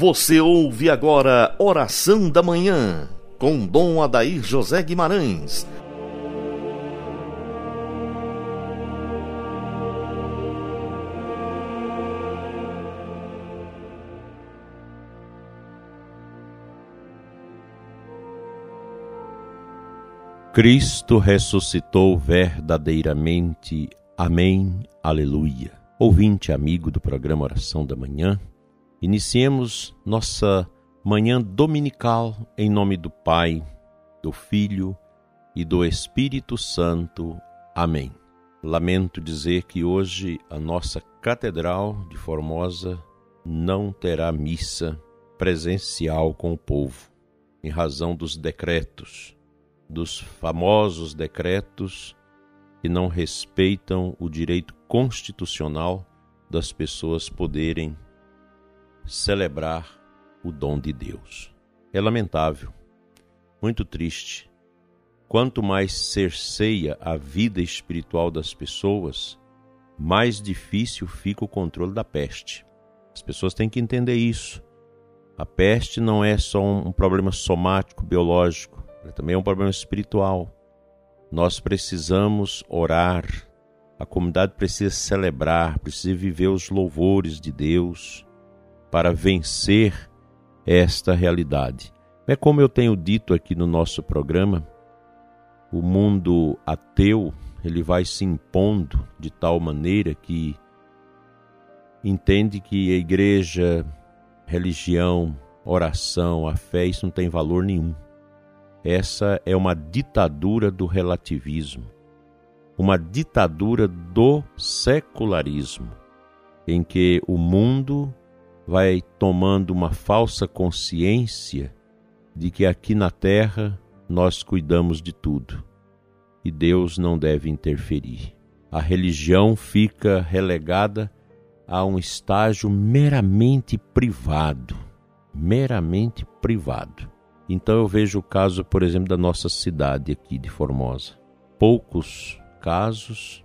Você ouve agora Oração da Manhã, com Dom Adair José Guimarães. Cristo ressuscitou verdadeiramente. Amém. Aleluia. Ouvinte amigo do programa Oração da Manhã, iniciemos nossa manhã dominical em nome do Pai, do Filho e do Espírito Santo. Amém. Lamento dizer que hoje a nossa Catedral de Formosa não terá missa presencial com o povo, em razão dos decretos dos famosos decretos que não respeitam o direito constitucional das pessoas poderem celebrar o dom de Deus. É lamentável, muito triste. Quanto mais cerceia a vida espiritual das pessoas, mais difícil fica o controle da peste. As pessoas têm que entender isso. A peste não é só um problema somático, biológico também é um problema espiritual. Nós precisamos orar, a comunidade precisa celebrar, precisa viver os louvores de Deus para vencer esta realidade. É como eu tenho dito aqui no nosso programa, o mundo ateu, ele vai se impondo de tal maneira que entende que a igreja, religião, oração, a fé, isso não tem valor nenhum. Essa é uma ditadura do relativismo, uma ditadura do secularismo, em que o mundo vai tomando uma falsa consciência de que aqui na terra nós cuidamos de tudo e Deus não deve interferir. A religião fica relegada a um estágio meramente privado, meramente privado. Então eu vejo o caso, por exemplo, da nossa cidade aqui de Formosa. Poucos casos,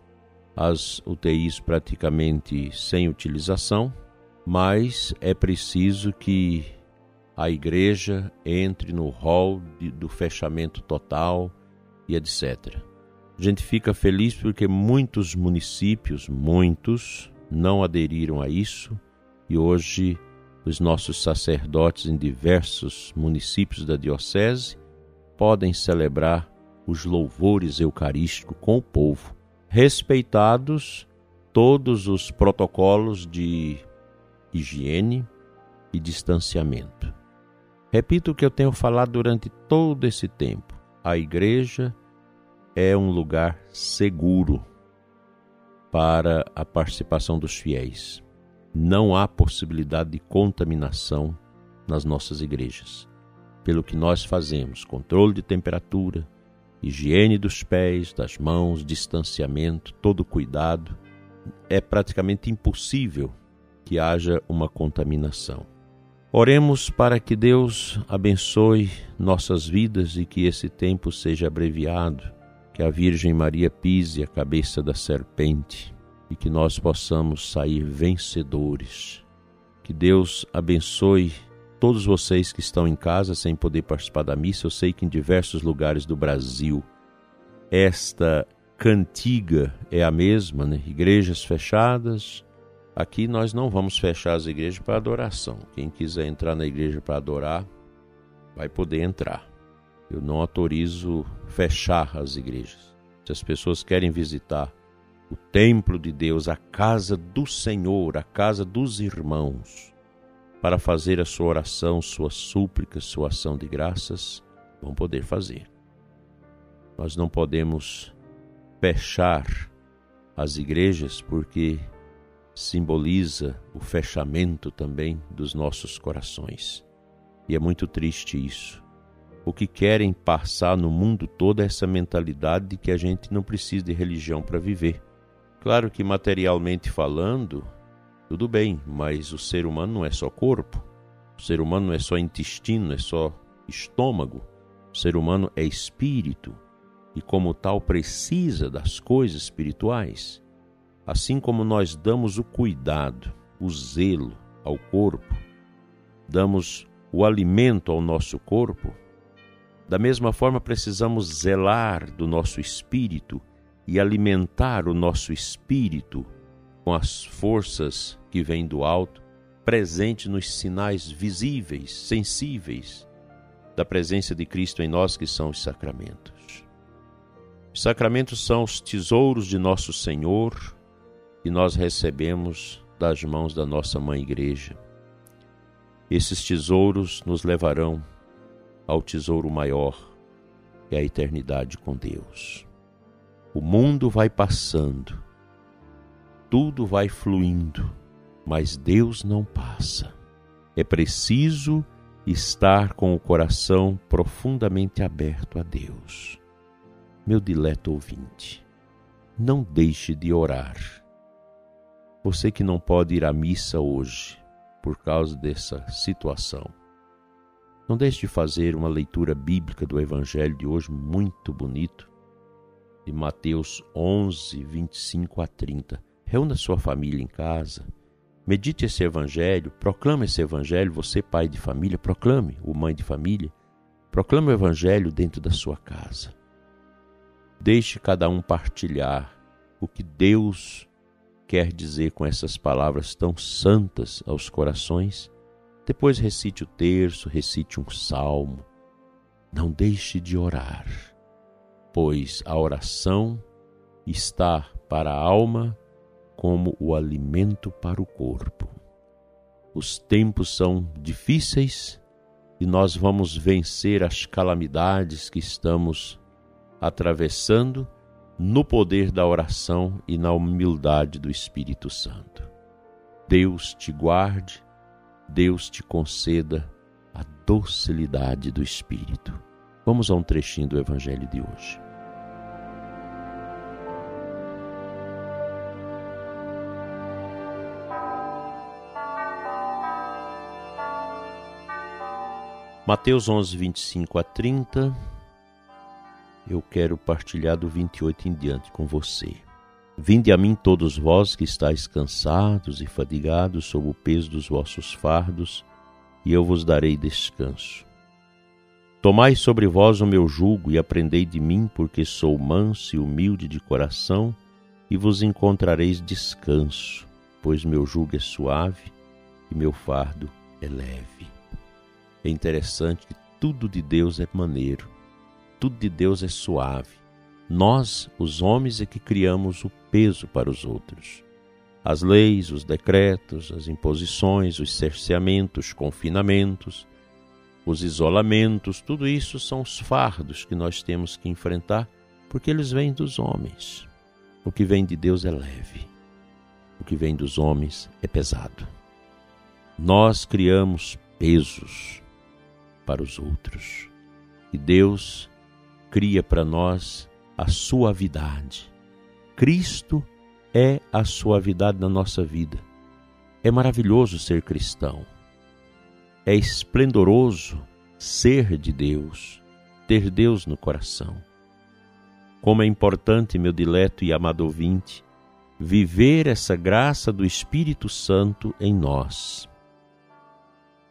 as UTIs praticamente sem utilização, mas é preciso que a igreja entre no rol do fechamento total e etc. A gente fica feliz porque muitos municípios, muitos, não aderiram a isso e hoje os nossos sacerdotes em diversos municípios da Diocese podem celebrar os louvores eucarísticos com o povo, respeitados todos os protocolos de higiene e distanciamento. Repito o que eu tenho falado durante todo esse tempo: a igreja é um lugar seguro para a participação dos fiéis não há possibilidade de contaminação nas nossas igrejas. Pelo que nós fazemos, controle de temperatura, higiene dos pés, das mãos, distanciamento, todo cuidado, é praticamente impossível que haja uma contaminação. Oremos para que Deus abençoe nossas vidas e que esse tempo seja abreviado, que a Virgem Maria pise a cabeça da serpente e que nós possamos sair vencedores. Que Deus abençoe todos vocês que estão em casa sem poder participar da missa. Eu sei que em diversos lugares do Brasil esta cantiga é a mesma, né? Igrejas fechadas. Aqui nós não vamos fechar as igrejas para adoração. Quem quiser entrar na igreja para adorar, vai poder entrar. Eu não autorizo fechar as igrejas. Se as pessoas querem visitar o templo de Deus, a casa do Senhor, a casa dos irmãos, para fazer a sua oração, sua súplica, sua ação de graças, vão poder fazer. Nós não podemos fechar as igrejas porque simboliza o fechamento também dos nossos corações. E é muito triste isso. O que querem passar no mundo todo é essa mentalidade de que a gente não precisa de religião para viver. Claro que materialmente falando, tudo bem, mas o ser humano não é só corpo, o ser humano não é só intestino, é só estômago. O ser humano é espírito e, como tal, precisa das coisas espirituais. Assim como nós damos o cuidado, o zelo ao corpo, damos o alimento ao nosso corpo, da mesma forma precisamos zelar do nosso espírito e alimentar o nosso espírito com as forças que vêm do alto, presente nos sinais visíveis, sensíveis da presença de Cristo em nós, que são os sacramentos. Os sacramentos são os tesouros de nosso Senhor que nós recebemos das mãos da nossa mãe igreja. Esses tesouros nos levarão ao tesouro maior, que é a eternidade com Deus. O mundo vai passando, tudo vai fluindo, mas Deus não passa. É preciso estar com o coração profundamente aberto a Deus. Meu dileto ouvinte, não deixe de orar. Você que não pode ir à missa hoje por causa dessa situação não deixe de fazer uma leitura bíblica do Evangelho de hoje, muito bonito, de Mateus 11, 25 a 30. Reúna sua família em casa, medite esse Evangelho, proclame esse Evangelho, você, pai de família, proclame, o mãe de família, proclame o Evangelho dentro da sua casa. Deixe cada um partilhar o que Deus quer dizer com essas palavras tão santas aos corações depois recite o terço, recite um salmo. Não deixe de orar, pois a oração está para a alma como o alimento para o corpo. Os tempos são difíceis e nós vamos vencer as calamidades que estamos atravessando no poder da oração e na humildade do Espírito Santo. Deus te guarde Deus te conceda a docilidade do Espírito. Vamos a um trechinho do Evangelho de hoje. Mateus 11, 25 a 30. Eu quero partilhar do 28 em diante com você. Vinde a mim todos vós que estáis cansados e fadigados sob o peso dos vossos fardos, e eu vos darei descanso. Tomai sobre vós o meu jugo e aprendei de mim, porque sou manso e humilde de coração, e vos encontrareis descanso, pois meu jugo é suave e meu fardo é leve. É interessante que tudo de Deus é maneiro, tudo de Deus é suave nós, os homens, é que criamos o peso para os outros. As leis, os decretos, as imposições, os cerceamentos, confinamentos, os isolamentos, tudo isso são os fardos que nós temos que enfrentar, porque eles vêm dos homens. O que vem de Deus é leve, o que vem dos homens é pesado. Nós criamos pesos para os outros e Deus cria para nós a suavidade. Cristo é a suavidade na nossa vida. É maravilhoso ser cristão. É esplendoroso ser de Deus, ter Deus no coração. Como é importante, meu dileto e amado ouvinte, viver essa graça do Espírito Santo em nós.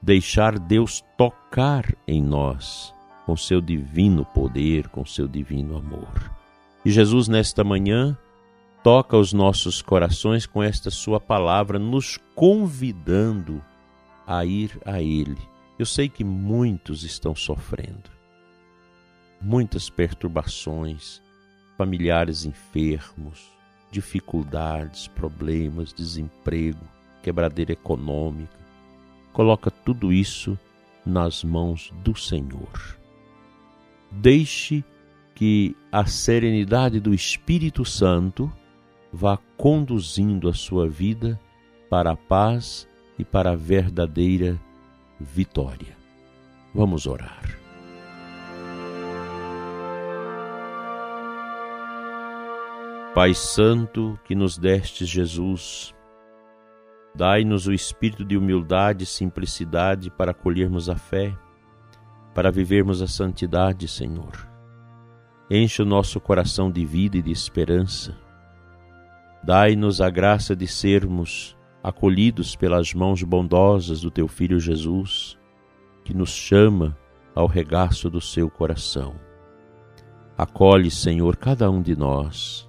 Deixar Deus tocar em nós com seu divino poder, com seu divino amor. E Jesus, nesta manhã, toca os nossos corações com esta Sua palavra, nos convidando a ir a Ele. Eu sei que muitos estão sofrendo, muitas perturbações, familiares enfermos, dificuldades, problemas, desemprego, quebradeira econômica. Coloca tudo isso nas mãos do Senhor. Deixe que a serenidade do Espírito Santo vá conduzindo a sua vida para a paz e para a verdadeira vitória. Vamos orar. Pai Santo, que nos destes Jesus, dai-nos o espírito de humildade e simplicidade para acolhermos a fé, para vivermos a santidade, Senhor Enche o nosso coração de vida e de esperança. Dai-nos a graça de sermos acolhidos pelas mãos bondosas do teu Filho Jesus, que nos chama ao regaço do seu coração. Acolhe, Senhor, cada um de nós,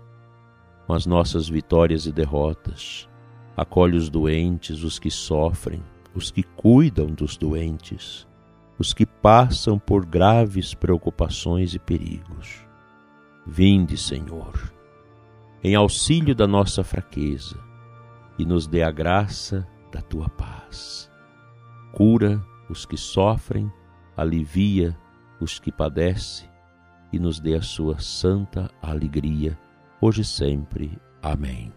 com as nossas vitórias e derrotas. Acolhe os doentes, os que sofrem, os que cuidam dos doentes, os que passam por graves preocupações e perigos. Vinde, Senhor, em auxílio da nossa fraqueza e nos dê a graça da tua paz. Cura os que sofrem, alivia os que padecem e nos dê a sua santa alegria, hoje e sempre. Amém.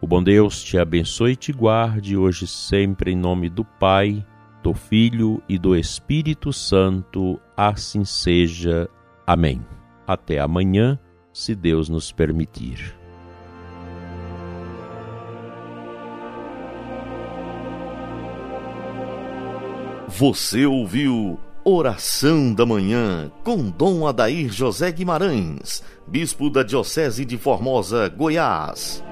O bom Deus te abençoe e te guarde hoje e sempre em nome do Pai, do Filho e do Espírito Santo. Assim seja. Amém. Até amanhã, se Deus nos permitir. Você ouviu Oração da Manhã com Dom Adair José Guimarães, Bispo da Diocese de Formosa, Goiás.